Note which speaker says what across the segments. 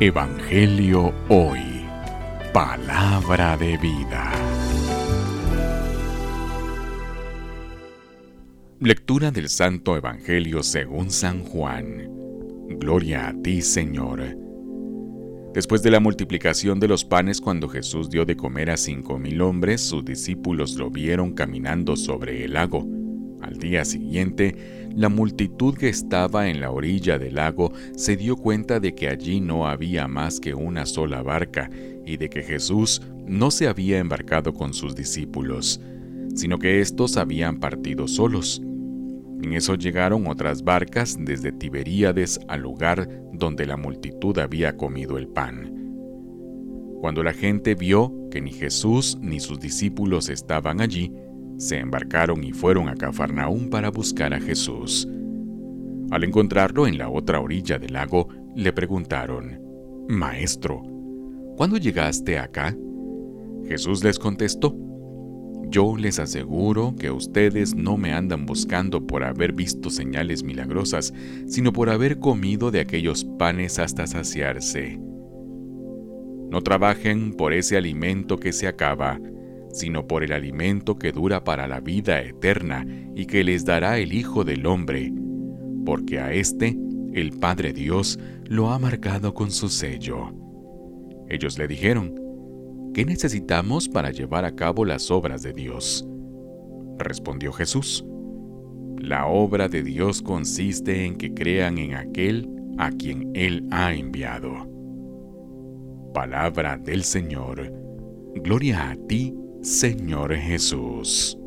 Speaker 1: Evangelio Hoy. Palabra de vida. Lectura del Santo Evangelio según San Juan. Gloria a ti, Señor. Después de la multiplicación de los panes cuando Jesús dio de comer a cinco mil hombres, sus discípulos lo vieron caminando sobre el lago. Al día siguiente, la multitud que estaba en la orilla del lago se dio cuenta de que allí no había más que una sola barca y de que Jesús no se había embarcado con sus discípulos, sino que éstos habían partido solos. En eso llegaron otras barcas desde Tiberíades al lugar donde la multitud había comido el pan. Cuando la gente vio que ni Jesús ni sus discípulos estaban allí, se embarcaron y fueron a Cafarnaúm para buscar a Jesús. Al encontrarlo en la otra orilla del lago, le preguntaron, Maestro, ¿cuándo llegaste acá? Jesús les contestó, Yo les aseguro que ustedes no me andan buscando por haber visto señales milagrosas, sino por haber comido de aquellos panes hasta saciarse. No trabajen por ese alimento que se acaba, sino por el alimento que dura para la vida eterna y que les dará el Hijo del Hombre, porque a éste el Padre Dios lo ha marcado con su sello. Ellos le dijeron, ¿qué necesitamos para llevar a cabo las obras de Dios? Respondió Jesús, la obra de Dios consiste en que crean en aquel a quien Él ha enviado. Palabra del Señor. Gloria a ti, Señor Jesús.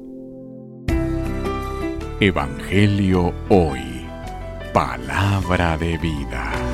Speaker 1: Evangelio hoy. Palabra de vida.